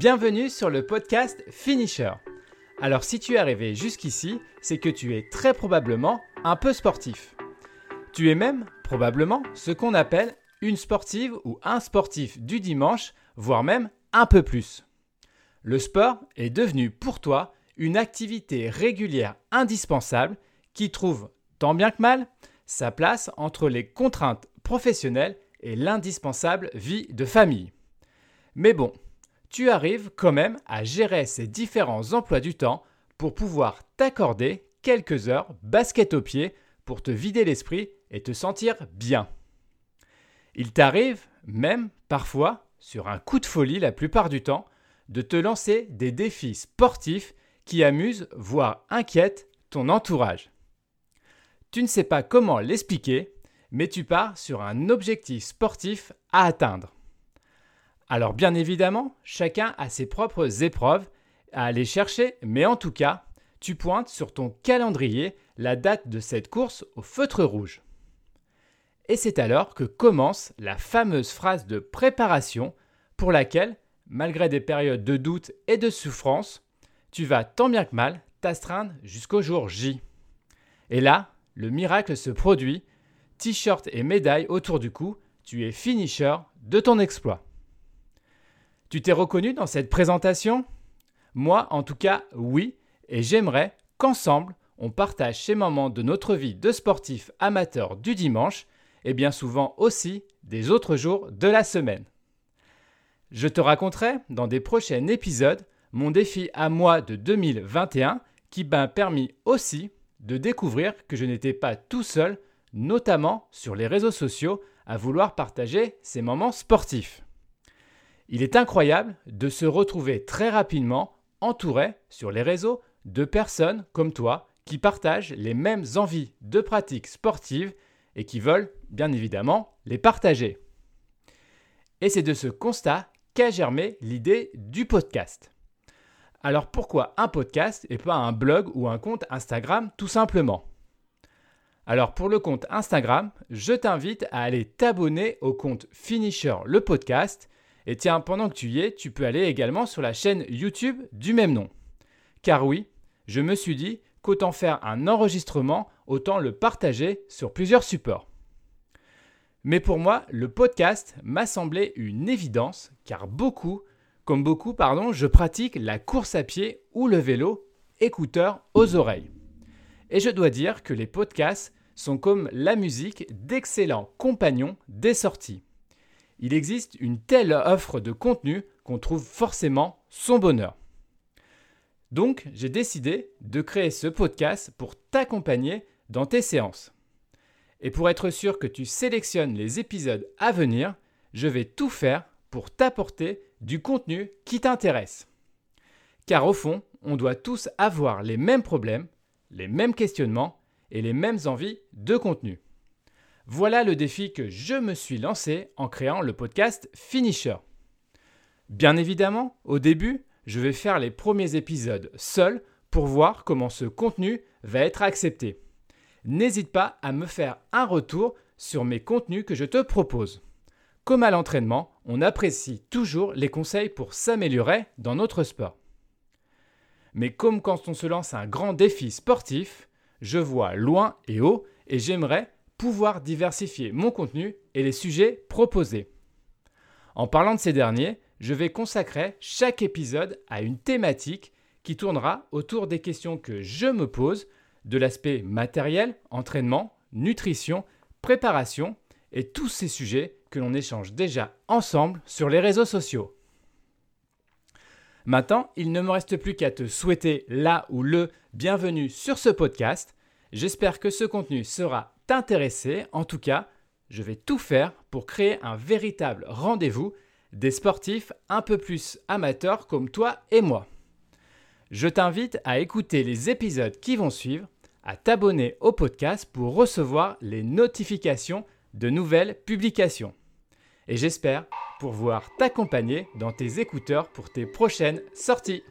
Bienvenue sur le podcast Finisher. Alors si tu es arrivé jusqu'ici, c'est que tu es très probablement un peu sportif. Tu es même probablement ce qu'on appelle une sportive ou un sportif du dimanche, voire même un peu plus. Le sport est devenu pour toi une activité régulière indispensable qui trouve, tant bien que mal, sa place entre les contraintes professionnelles et l'indispensable vie de famille. Mais bon, tu arrives quand même à gérer ces différents emplois du temps pour pouvoir t'accorder quelques heures basket au pied pour te vider l'esprit et te sentir bien. Il t'arrive même parfois, sur un coup de folie la plupart du temps, de te lancer des défis sportifs qui amusent, voire inquiètent ton entourage. Tu ne sais pas comment l'expliquer, mais tu pars sur un objectif sportif à atteindre. Alors bien évidemment, chacun a ses propres épreuves à aller chercher, mais en tout cas, tu pointes sur ton calendrier la date de cette course au feutre rouge. Et c'est alors que commence la fameuse phrase de préparation pour laquelle, malgré des périodes de doute et de souffrance, tu vas tant bien que mal t'astreindre jusqu'au jour J. Et là, le miracle se produit, t-shirt et médaille autour du cou, tu es finisher de ton exploit. Tu t'es reconnu dans cette présentation? Moi, en tout cas, oui, et j'aimerais qu'ensemble, on partage ces moments de notre vie de sportif amateur du dimanche, et bien souvent aussi des autres jours de la semaine. Je te raconterai dans des prochains épisodes mon défi à moi de 2021 qui m'a permis aussi de découvrir que je n'étais pas tout seul, notamment sur les réseaux sociaux, à vouloir partager ces moments sportifs. Il est incroyable de se retrouver très rapidement entouré sur les réseaux de personnes comme toi qui partagent les mêmes envies de pratiques sportives et qui veulent bien évidemment les partager. Et c'est de ce constat qu'a germé l'idée du podcast. Alors pourquoi un podcast et pas un blog ou un compte Instagram tout simplement? Alors pour le compte Instagram, je t'invite à aller t'abonner au compte Finisher le podcast et tiens, pendant que tu y es, tu peux aller également sur la chaîne YouTube du même nom. Car oui, je me suis dit qu'autant faire un enregistrement, autant le partager sur plusieurs supports. Mais pour moi, le podcast m'a semblé une évidence car beaucoup, comme beaucoup, pardon, je pratique la course à pied ou le vélo, écouteurs aux oreilles. Et je dois dire que les podcasts sont comme la musique d'excellents compagnons des sorties il existe une telle offre de contenu qu'on trouve forcément son bonheur. Donc, j'ai décidé de créer ce podcast pour t'accompagner dans tes séances. Et pour être sûr que tu sélectionnes les épisodes à venir, je vais tout faire pour t'apporter du contenu qui t'intéresse. Car au fond, on doit tous avoir les mêmes problèmes, les mêmes questionnements et les mêmes envies de contenu. Voilà le défi que je me suis lancé en créant le podcast Finisher. Bien évidemment, au début, je vais faire les premiers épisodes seul pour voir comment ce contenu va être accepté. N'hésite pas à me faire un retour sur mes contenus que je te propose. Comme à l'entraînement, on apprécie toujours les conseils pour s'améliorer dans notre sport. Mais comme quand on se lance un grand défi sportif, je vois loin et haut et j'aimerais pouvoir diversifier mon contenu et les sujets proposés. En parlant de ces derniers, je vais consacrer chaque épisode à une thématique qui tournera autour des questions que je me pose, de l'aspect matériel, entraînement, nutrition, préparation et tous ces sujets que l'on échange déjà ensemble sur les réseaux sociaux. Maintenant, il ne me reste plus qu'à te souhaiter la ou le bienvenue sur ce podcast. J'espère que ce contenu sera t'intéresser. En tout cas, je vais tout faire pour créer un véritable rendez-vous des sportifs un peu plus amateurs comme toi et moi. Je t'invite à écouter les épisodes qui vont suivre, à t'abonner au podcast pour recevoir les notifications de nouvelles publications. Et j'espère pouvoir t'accompagner dans tes écouteurs pour tes prochaines sorties.